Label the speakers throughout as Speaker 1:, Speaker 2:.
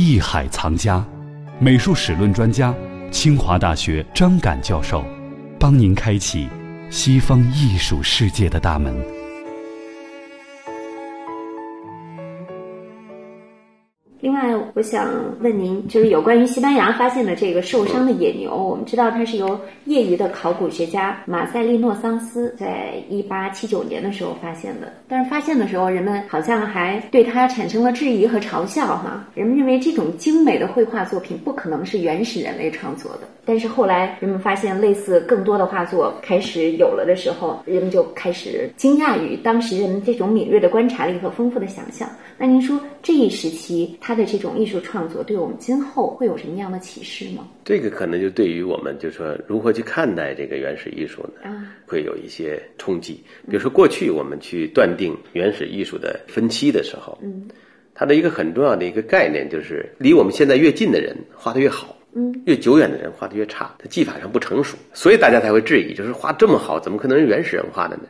Speaker 1: 艺海藏家，美术史论专家，清华大学张敢教授，帮您开启西方艺术世界的大门。
Speaker 2: 我想问您，就是有关于西班牙发现的这个受伤的野牛，我们知道它是由业余的考古学家马塞利诺桑斯在一八七九年的时候发现的。但是发现的时候，人们好像还对它产生了质疑和嘲笑，哈，人们认为这种精美的绘画作品不可能是原始人类创作的。但是后来，人们发现类似更多的画作开始有了的时候，人们就开始惊讶于当时人们这种敏锐的观察力和丰富的想象。那您说这一时期它的这种艺术创作对我们今后会有什么样的启示吗？
Speaker 3: 这个可能就对于我们，就说如何去看待这个原始艺术呢？啊，会有一些冲击。比如说过去我们去断定原始艺术的分期的时候，嗯，它的一个很重要的一个概念就是离我们现在越近的人画的越好，嗯，越久远的人画的越差，他技法上不成熟，所以大家才会质疑，就是画这么好，怎么可能是原始人画的呢？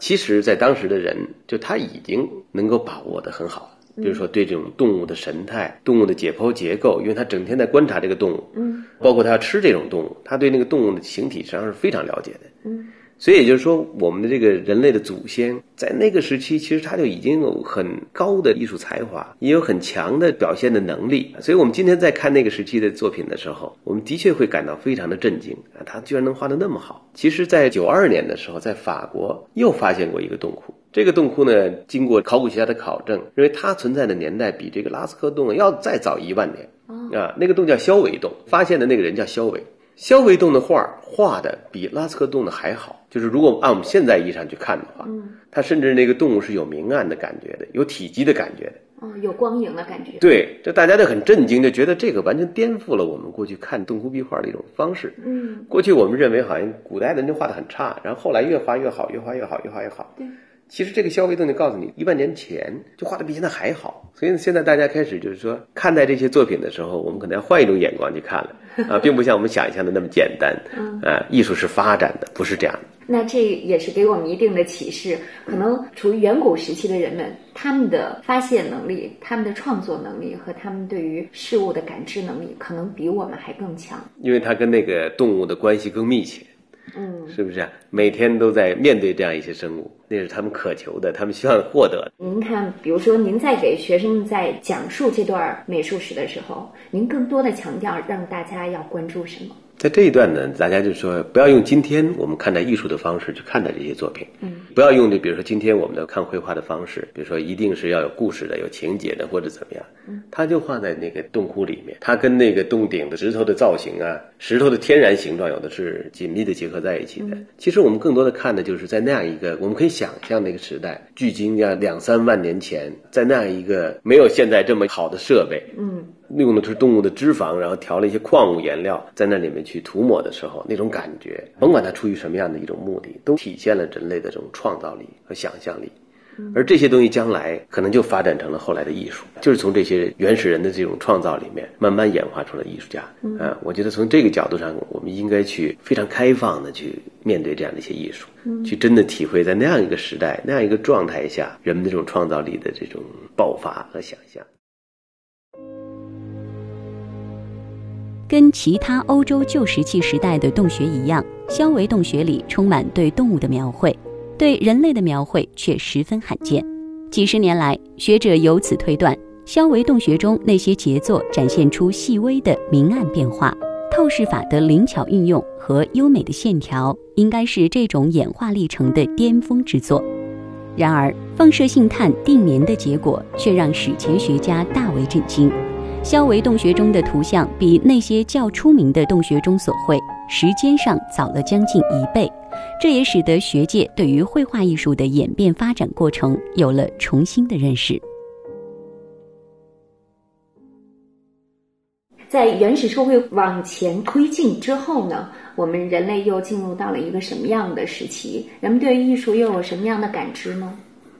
Speaker 3: 其实，在当时的人，就他已经能够把握的很好，比如说对这种动物的神态、动物的解剖结构，因为他整天在观察这个动物，嗯，包括他要吃这种动物，他对那个动物的形体实际上是非常了解的，嗯。所以也就是说，我们的这个人类的祖先在那个时期，其实他就已经有很高的艺术才华，也有很强的表现的能力。所以我们今天在看那个时期的作品的时候，我们的确会感到非常的震惊啊！他居然能画得那么好。其实，在九二年的时候，在法国又发现过一个洞窟。这个洞窟呢，经过考古学家的考证，认为它存在的年代比这个拉斯科洞要再早一万年啊。那个洞叫肖维洞，发现的那个人叫肖维。肖维洞的画画的比拉斯科洞的还好，就是如果按我们现在意义上去看的话，嗯，它甚至那个动物是有明暗的感觉的，有体积的感觉的，
Speaker 2: 哦，有光影的感觉。
Speaker 3: 对，这大家都很震惊，就觉得这个完全颠覆了我们过去看洞窟壁画的一种方式。嗯，过去我们认为好像古代的人画的很差，然后后来越画越好，越画越好，越画越好。
Speaker 2: 对。
Speaker 3: 其实这个消费动力告诉你，一万年前就画的比现在还好。所以现在大家开始就是说，看待这些作品的时候，我们可能要换一种眼光去看了 啊，并不像我们想象的那么简单。啊，艺术是发展的，不是这样的。
Speaker 2: 那这也是给我们一定的启示。可能处于远古时期的人们，他们的发现能力、他们的创作能力和他们对于事物的感知能力，可能比我们还更强。
Speaker 3: 因为它跟那个动物的关系更密切。嗯，是不是啊每天都在面对这样一些生物？那是他们渴求的，他们希望获得。
Speaker 2: 您看，比如说您在给学生在讲述这段美术史的时候，您更多的强调让大家要关注什么？
Speaker 3: 在这一段呢，大家就说不要用今天我们看待艺术的方式去看待这些作品，嗯，不要用这，比如说今天我们的看绘画的方式，比如说一定是要有故事的、有情节的或者怎么样，嗯，他就画在那个洞窟里面，它跟那个洞顶的石头的造型啊，石头的天然形状有的是紧密的结合在一起的。其实我们更多的看的就是在那样一个，我们可以想象那个时代，距今要两三万年前，在那样一个没有现在这么好的设备，嗯。用的是动物的脂肪，然后调了一些矿物颜料，在那里面去涂抹的时候，那种感觉，甭管它出于什么样的一种目的，都体现了人类的这种创造力和想象力。而这些东西将来可能就发展成了后来的艺术，就是从这些原始人的这种创造里面慢慢演化出了艺术家。嗯，我觉得从这个角度上，我们应该去非常开放的去面对这样的一些艺术，去真的体会在那样一个时代、那样一个状态下，人们的这种创造力的这种爆发和想象。
Speaker 4: 跟其他欧洲旧石器时代的洞穴一样，肖维洞穴里充满对动物的描绘，对人类的描绘却十分罕见。几十年来，学者由此推断，肖维洞穴中那些杰作展现出细微的明暗变化，透视法的灵巧运用和优美的线条，应该是这种演化历程的巅峰之作。然而，放射性碳定年的结果却让史前学家大为震惊。肖维洞穴中的图像比那些较出名的洞穴中所绘时间上早了将近一倍，这也使得学界对于绘画艺术的演变发展过程有了重新的认识。
Speaker 2: 在原始社会往前推进之后呢，我们人类又进入到了一个什么样的时期？人们对于艺术又有什么样的感知呢？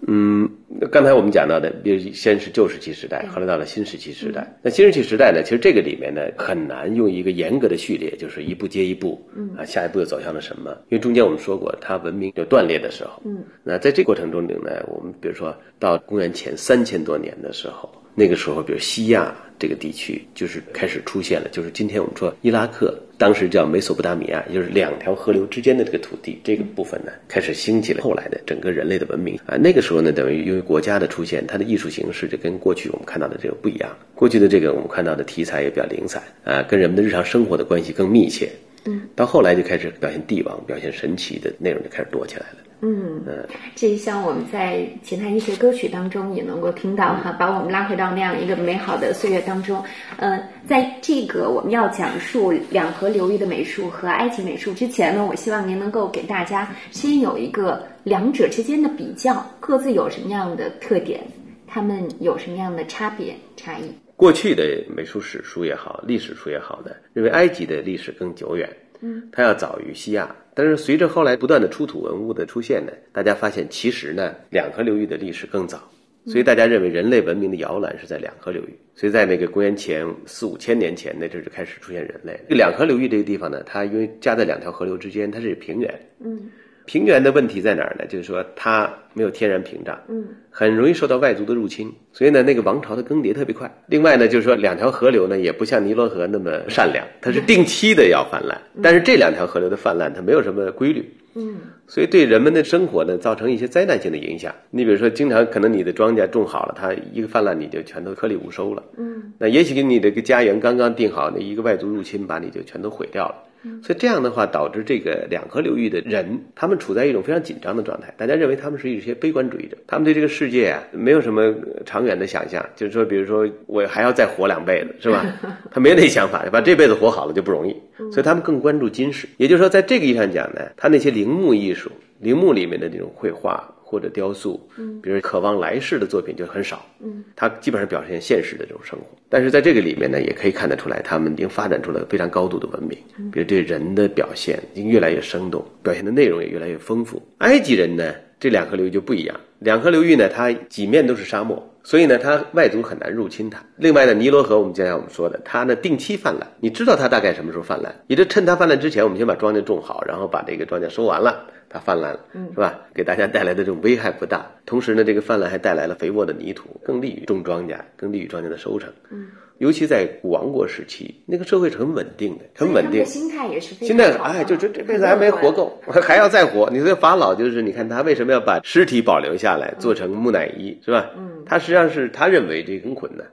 Speaker 3: 嗯。那刚才我们讲到的，比如先是旧石器时代，后来到了新石器时代。那新石器时代呢，其实这个里面呢很难用一个严格的序列，就是一步接一步，啊，下一步又走向了什么？因为中间我们说过，它文明有断裂的时候。嗯，那在这过程中呢，我们比如说到公元前三千多年的时候，那个时候，比如西亚这个地区就是开始出现了，就是今天我们说伊拉克，当时叫美索不达米亚，也就是两条河流之间的这个土地，这个部分呢开始兴起了后来的整个人类的文明啊。那个时候呢，等于因为国家的出现，它的艺术形式就跟过去我们看到的这个不一样。过去的这个我们看到的题材也比较零散啊，跟人们的日常生活的关系更密切。嗯，到后来就开始表现帝王、表现神奇的内容就开始多起来了。
Speaker 2: 嗯，这像我们在其他一些歌曲当中也能够听到哈，把我们拉回到那样一个美好的岁月当中。呃，在这个我们要讲述两河流域的美术和埃及美术之前呢，我希望您能够给大家先有一个两者之间的比较，各自有什么样的特点，他们有什么样的差别差异。
Speaker 3: 过去的美术史书也好，历史书也好的，认为埃及的历史更久远。嗯，它要早于西亚，但是随着后来不断的出土文物的出现呢，大家发现其实呢，两河流域的历史更早，所以大家认为人类文明的摇篮是在两河流域。所以在那个公元前四五千年前那阵就开始出现人类。这两河流域这个地方呢，它因为夹在两条河流之间，它是平原。嗯。平原的问题在哪儿呢？就是说它没有天然屏障，嗯，很容易受到外族的入侵，所以呢，那个王朝的更迭特别快。另外呢，就是说两条河流呢也不像尼罗河那么善良，它是定期的要泛滥，但是这两条河流的泛滥它没有什么规律，嗯，所以对人们的生活呢造成一些灾难性的影响。你比如说，经常可能你的庄稼种好了，它一个泛滥你就全都颗粒无收了，嗯，那也许给你这个家园刚刚定好，那一个外族入侵把你就全都毁掉了。所以这样的话，导致这个两河流域的人，他们处在一种非常紧张的状态。大家认为他们是一些悲观主义者，他们对这个世界啊没有什么长远的想象，就是说，比如说我还要再活两辈子，是吧？他没那想法，把这辈子活好了就不容易。所以他们更关注今世。也就是说，在这个意义上讲呢，他那些陵墓艺术、陵墓里面的这种绘画。或者雕塑，嗯，比如渴望来世的作品就很少，嗯，它基本上表现现实的这种生活。但是在这个里面呢，也可以看得出来，他们已经发展出了非常高度的文明，比如对人的表现已经越来越生动，表现的内容也越来越丰富。埃及人呢，这两河流域就不一样，两河流域呢，它几面都是沙漠，所以呢，它外族很难入侵它。另外呢，尼罗河我们将来我们说的，它呢定期泛滥，你知道它大概什么时候泛滥，也就趁它泛滥之前，我们先把庄稼种好，然后把这个庄稼收完了。它泛滥了，是吧？给大家带来的这种危害不大，同时呢，这个泛滥还带来了肥沃的泥土，更利于种庄稼，更利于庄稼的收成。嗯，尤其在古王国时期，那个社会是很稳定的，很稳定。
Speaker 2: 心态也是。
Speaker 3: 心态哎，就这这辈子还没活够，还要再活。你这法老就是，你看他为什么要把尸体保留下来，做成木乃伊，是吧？嗯，他实际上是他认为这很困难。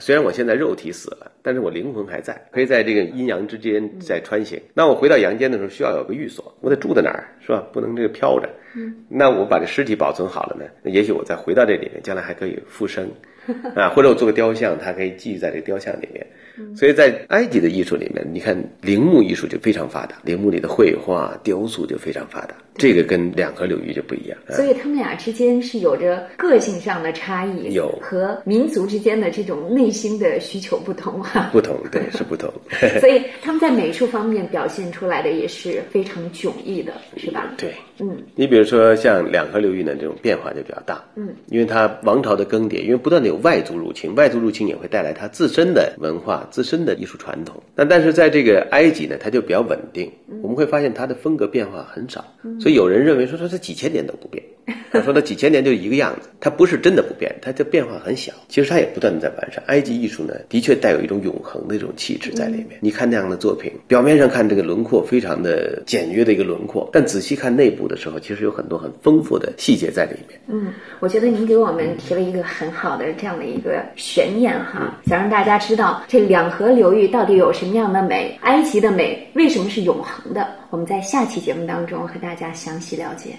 Speaker 3: 虽然我现在肉体死了，但是我灵魂还在，可以在这个阴阳之间在穿行。那我回到阳间的时候，需要有个寓所，我得住在哪儿，是吧？不能这个飘着。嗯，那我把这尸体保存好了呢，那也许我再回到这里面，将来还可以复生，啊，或者我做个雕像，它可以记在这个雕像里面。所以在埃及的艺术里面，你看陵墓艺术就非常发达，陵墓里的绘画、雕塑就非常发达。这个跟两河流域就不一样，
Speaker 2: 所以他们俩之间是有着个性上的差异，
Speaker 3: 有
Speaker 2: 和民族之间的这种内心的需求不同哈。
Speaker 3: 不同，对，是不同。
Speaker 2: 所以他们在美术方面表现出来的也是非常迥异的，是吧？
Speaker 3: 对，嗯。你比如说像两河流域呢，这种变化就比较大，嗯，因为它王朝的更迭，因为不断的有外族入侵，外族入侵也会带来它自身的文化、自身的艺术传统。那但是在这个埃及呢，它就比较稳定，我们会发现它的风格变化很少。所以有人认为说说这几千年都不变，他说那几千年就一个样子，它不是真的不变，它的变化很小。其实它也不断的在完善。埃及艺术呢，的确带有一种永恒的这种气质在里面。你看那样的作品，表面上看这个轮廓非常的简约的一个轮廓，但仔细看内部的时候，其实有很多很丰富的细节在里面。
Speaker 2: 嗯，我觉得您给我们提了一个很好的这样的一个悬念哈，想让大家知道这两河流域到底有什么样的美，埃及的美为什么是永恒的。我们在下期节目当中和大家详细了解。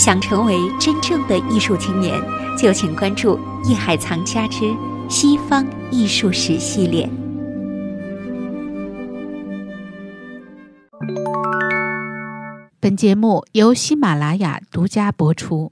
Speaker 4: 想成为真正的艺术青年，就请关注《艺海藏家之西方艺术史》系列。
Speaker 5: 本节目由喜马拉雅独家播出。